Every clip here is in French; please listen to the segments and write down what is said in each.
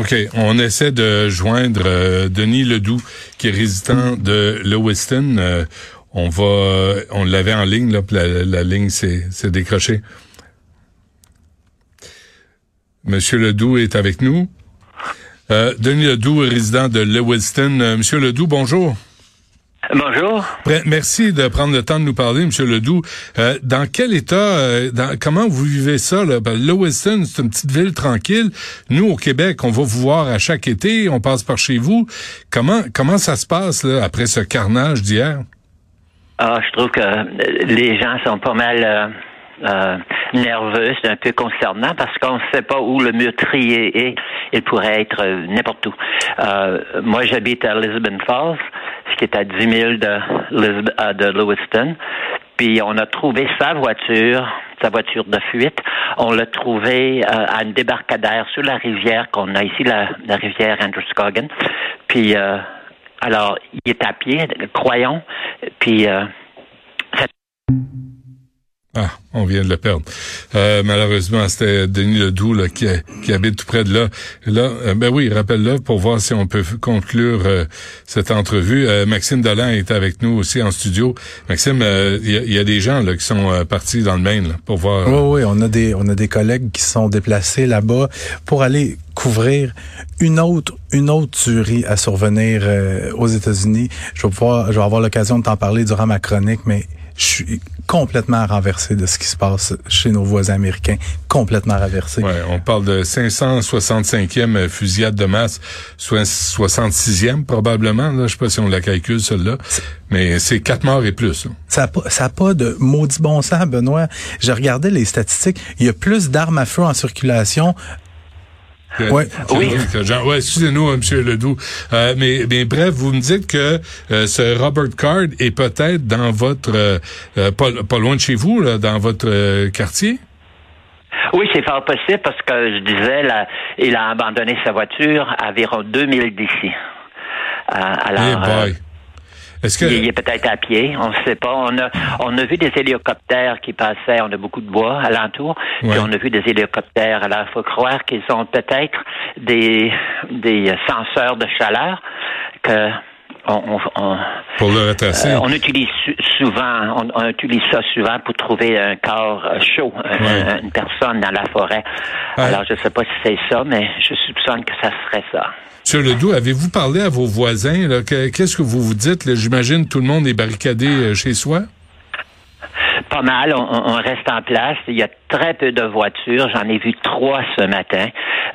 OK, on essaie de joindre euh, Denis Ledoux, qui est résident de Lewiston. Euh, on va, on l'avait en ligne, là, la, la ligne s'est décrochée. Monsieur Ledoux est avec nous. Euh, Denis Ledoux, résident de Lewiston. Euh, Monsieur Ledoux, bonjour. Bonjour. Merci de prendre le temps de nous parler, Monsieur Ledoux. Euh, dans quel état, euh, dans, comment vous vivez ça? Là? Ben, Lewiston, c'est une petite ville tranquille. Nous, au Québec, on va vous voir à chaque été, on passe par chez vous. Comment comment ça se passe là, après ce carnage d'hier? Ah, je trouve que les gens sont pas mal euh, nerveux, c'est un peu concernant parce qu'on ne sait pas où le meurtrier est. Il pourrait être euh, n'importe où. Euh, moi, j'habite à Lisbon Falls, qui est à 10 000 de, euh, de Lewiston. Puis on a trouvé sa voiture, sa voiture de fuite. On l'a trouvé à une débarcadère sur la rivière qu'on a ici, la, la rivière Androscoggin. Puis alors, il est à pied, croyons. Puis ah, on vient de le perdre. Euh, malheureusement, c'était Denis Ledoux là, qui, qui habite tout près de là. Là, euh, ben oui, rappelle-le pour voir si on peut conclure euh, cette entrevue. Maxime Dolan est avec nous aussi en studio. Maxime, il y, a des gens là qui sont partis dans le Maine pour voir. Oui, oui, on a des on a des collègues qui sont déplacés là-bas pour aller couvrir une autre une autre tuerie à survenir aux États-Unis. Je vais pouvoir, je vais avoir l'occasion de t'en parler durant ma chronique, mais je suis complètement renversé de ce qui se passe chez nos voisins américains, complètement renversé. Ouais, on parle de 565e fusillade de masse, soit 66e probablement. Là, je sais pas si on la calcule celle-là, mais c'est quatre morts et plus. Ça n'a pas, ça a pas de maudit bon sens, Benoît. J'ai regardé les statistiques. Il y a plus d'armes à feu en circulation Ouais. Oui. ouais, excusez-nous, hein, M. Ledoux. Euh, mais, mais bref, vous me dites que euh, ce Robert Card est peut-être dans votre euh, pas, pas, loin de chez vous, là, dans votre quartier? Oui, c'est fort possible parce que je disais, là, il a abandonné sa voiture à environ 2000 d'ici. alors, hey il, est peut-être à pied, on ne sait pas. On a, on a vu des hélicoptères qui passaient, on a beaucoup de bois alentour, puis on a vu des hélicoptères. Alors, il faut croire qu'ils ont peut-être des, des senseurs de chaleur que on, on, pour le retracer. Euh, on utilise souvent, on, utilise ça souvent pour trouver un corps euh, chaud, une personne dans la forêt. Alors, je ne sais pas si c'est ça, mais je soupçonne que ça serait ça. Monsieur Ledoux, avez-vous parlé à vos voisins? Qu'est-ce que vous vous dites? J'imagine tout le monde est barricadé euh, chez soi? Pas mal. On, reste en place. Il y a très peu de voitures. J'en ai vu trois ce matin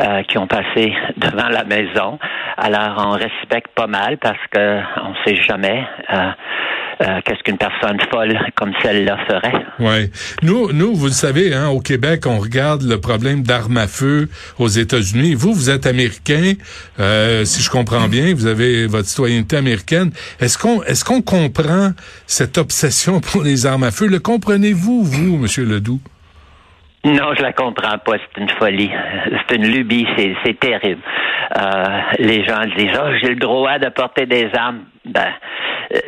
euh, qui ont passé devant la maison. Alors, on respecte pas mal parce que on sait jamais. Euh, euh, qu'est-ce qu'une personne folle comme celle-là ferait? Oui. Nous, nous, vous le savez, hein, au Québec, on regarde le problème d'armes à feu aux États-Unis. Vous, vous êtes américain, euh, si je comprends bien, vous avez votre citoyenneté américaine. Est-ce qu'on, est-ce qu'on comprend cette obsession pour les armes à feu? Le comprenez-vous, vous, Monsieur Ledoux? Non, je la comprends pas. C'est une folie. C'est une lubie. C'est terrible. Euh, les gens disent, oh, j'ai le droit de porter des armes. Ben, euh,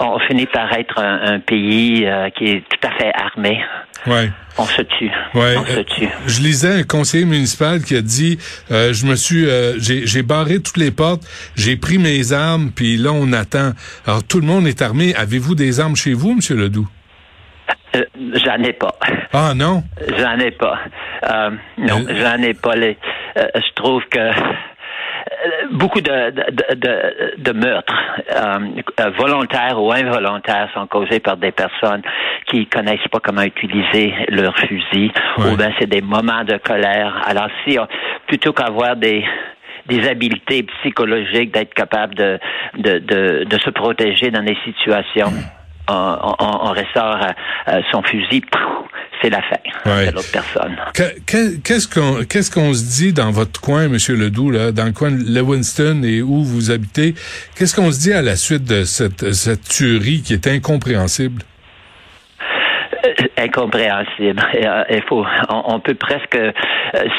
on finit par être un, pays euh, qui est tout à fait armé. Ouais. On se tue. Ouais. On se tue. je lisais un conseiller municipal qui a dit je me suis j'ai barré toutes les portes, j'ai pris mes armes puis là on attend. Alors tout le monde est armé. Avez-vous des armes chez vous monsieur Ledoux? J'en ai pas. Ah non? J'en ai pas. non, j'en ai pas. Les, je trouve que beaucoup de, de, de, de meurtres euh, volontaires ou involontaires sont causés par des personnes qui connaissent pas comment utiliser leur fusil ou bien c'est des moments de colère. Alors si plutôt qu'avoir des des habiletés psychologiques d'être capable de, de, de, de se protéger dans des situations on, on, ressort euh, son fusil, c'est la fin de l'autre personne. Qu'est-ce qu'on qu'est-ce qu'on se dit dans votre coin, Monsieur Ledoux, là, dans le coin de Lewinston et où vous habitez? Qu'est-ce qu'on se dit à la suite de cette, cette tuerie qui est incompréhensible? Euh, incompréhensible. Euh, il faut, on, peut presque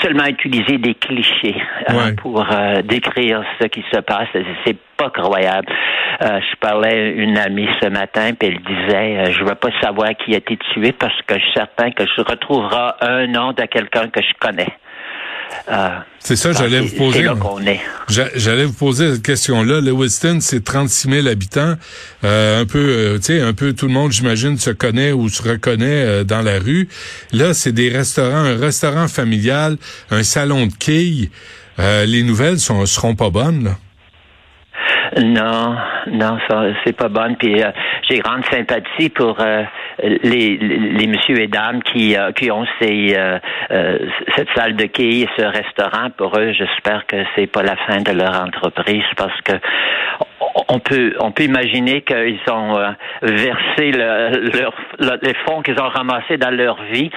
seulement utiliser des clichés pour décrire ce qui se passe. C'est pas croyable. Euh, je parlais à une amie ce matin, puis elle disait, euh, je veux pas savoir qui a été tué parce que je suis certain que je retrouverai un nom de quelqu'un que je connais. C'est ça, j'allais vous poser. J'allais vous poser cette question-là. Lewiston, c'est 36 000 habitants. un peu, tu sais, un peu tout le monde, j'imagine, se connaît ou se reconnaît dans la rue. Là, c'est des restaurants, un restaurant familial, un salon de quilles. les nouvelles sont, seront pas bonnes, là. Non, non, ça c'est pas bonne. Puis euh, j'ai grande sympathie pour euh, les, les, messieurs et dames qui euh, qui ont ces cette salle de quai et ce restaurant. Pour eux, j'espère que c'est pas la fin de leur entreprise parce que on peut on peut imaginer qu'ils ont versé leur, les fonds qu'ils ont ramassés dans leur vie,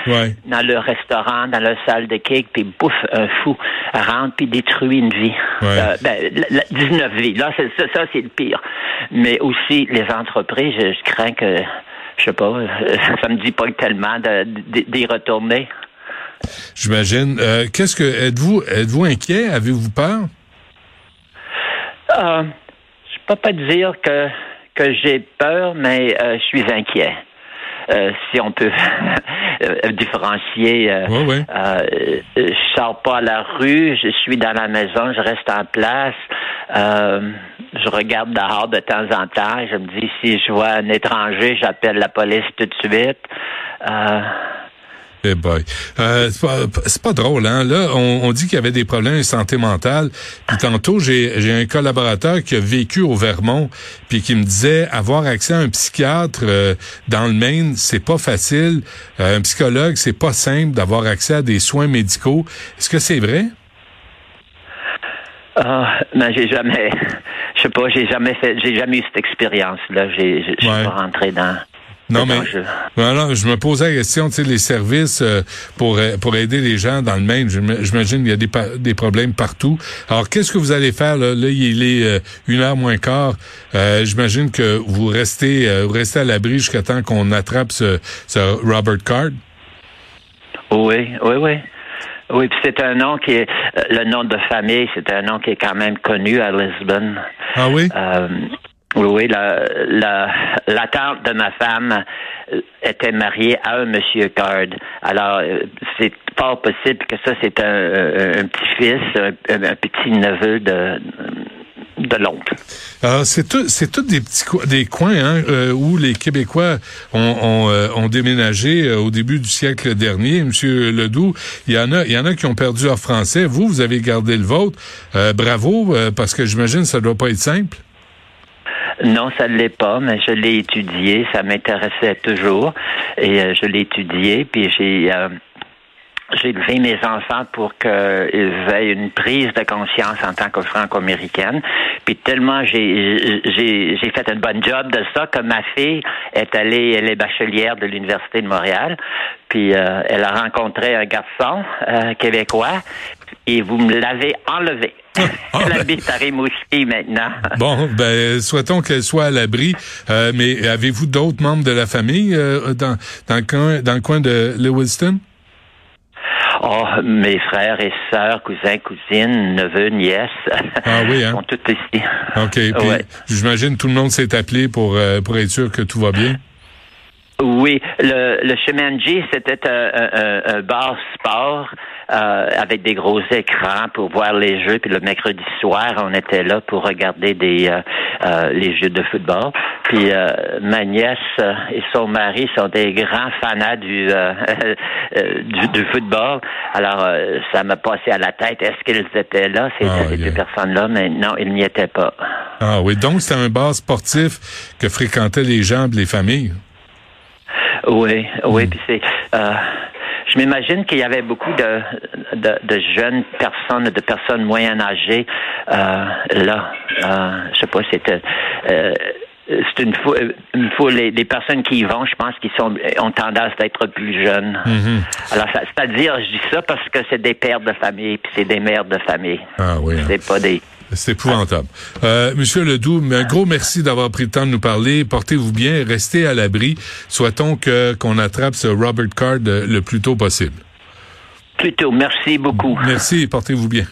dans leur restaurant, dans leur salle de quai, puis bouffe un fou, rentre puis détruit une vie. ben, 19 vies. Là, c'est ça, c'est le pire. Mais aussi, les entreprises, je, crains que, je sais pas, ça me dit pas tellement d'y retourner. J'imagine. Euh, qu'est-ce que êtes-vous êtes-vous inquiet? Avez-vous peur? Euh, Je peux pas dire que que j'ai peur, mais euh, je suis inquiet. Euh, si on peut euh, différencier. Euh, euh, je sors pas à la rue, je suis dans la maison, je reste en place. je regarde dehors de temps en temps. Je me dis si je vois un étranger, j'appelle la police tout de suite. Eh boy. Euh, c'est pas, drôle, hein? Là, on, dit qu'il y avait des problèmes de santé mentale. Puis tantôt, j'ai un collaborateur qui a vécu au Vermont, puis qui me disait avoir accès à un psychiatre euh, dans le Maine, c'est pas facile. Euh, un psychologue, c'est pas simple d'avoir accès à des soins médicaux. Est-ce que c'est vrai? Ah, mais j'ai jamais, je sais pas, j'ai jamais fait, j'ai jamais eu cette expérience-là. J'ai, je suis pas rentré dans. Non, mais voilà, je me posais la question, tu sais, les services euh, pour euh, pour aider les gens dans le Maine, j'imagine qu'il y a des, des problèmes partout. Alors, qu'est-ce que vous allez faire là? Là, il est euh, une heure moins quart. j'imagine que vous restez vous restez à l'abri jusqu'à temps qu'on attrape ce, ce Robert Card. Oui, oui, oui. Oui, puis c'est un nom qui est le nom de famille, c'est un nom qui est quand même connu à Lisbonne. Ah oui? Oui, la, la, la tante de ma femme euh, était mariée à un monsieur Card. Alors, euh, c'est pas possible que ça, c'est un, petit-fils, un, petit-neveu de de l'oncle. C'est tout, c'est tous des petits des coins hein, euh, où les Québécois ont, déménagé au début du siècle dernier. Monsieur Ledoux, il y en a, qui ont perdu leur français. Vous, vous avez gardé le vôtre. bravo, parce que j'imagine ça doit pas être simple. Non, ça ne l'est pas, mais je l'ai étudié. Ça m'intéressait toujours et euh, je l'ai étudié. Puis j'ai euh, j'ai élevé mes enfants pour qu'ils aient une prise de conscience en tant que franco-américaine. Puis tellement j'ai, j'ai, fait un bon job de ça que ma fille est allée, elle est bachelière de l'Université de Montréal. Puis euh, elle a rencontré un garçon québécois et vous me l'avez enlevé. Ah, elle ben. habite à Rimouski maintenant. bon, ben souhaitons qu'elle soit à l'abri. Euh, mais avez-vous d'autres membres de la famille euh, dans, dans, le coin, dans le coin de Lewiston? Oh, mes frères et sœurs, cousins, cousines, neveux, nièces. Ah oui, hein? sont tous ici. OK. Puis, j'imagine tout le monde s'est appelé pour, euh, pour être sûr que tout va bien. Oui, le, le chemin G, c'était un, un, bar sport euh, avec des gros écrans pour voir les jeux. Puis le mercredi soir, on était là pour regarder des euh, euh les jeux de football. Puis euh, ma nièce et son mari sont des grands fanats du du, du, football. Alors ça m'a passé à la tête. Est-ce qu'ils étaient là? C'était ah, ces deux personnes-là, mais non, ils n'y étaient pas. Ah oui, donc c'est un bar sportif que fréquentaient les gens, les familles? Oui, oui, hmm. puis c'est je m'imagine qu'il y avait beaucoup de, de, jeunes personnes, de personnes moyen âgées euh, là. Euh, je sais pas, c'était. Euh, c'est une fois, une les, personnes qui y vont, je pense qu'ils sont ont tendance d'être plus jeunes. Mm-hmm. Alors, c'est-à-dire, je dis ça parce que c'est des pères de famille, puis c'est des mères de famille. Ah oui. Hein. C'est pas des c'est épouvantable. Euh, Monsieur Ledoux, un gros merci d'avoir pris le temps de nous parler. Portez-vous bien, restez à l'abri. Souhaitons que qu'on attrape ce Robert Card le plus tôt possible. Plutôt. Merci beaucoup. Merci, portez-vous bien.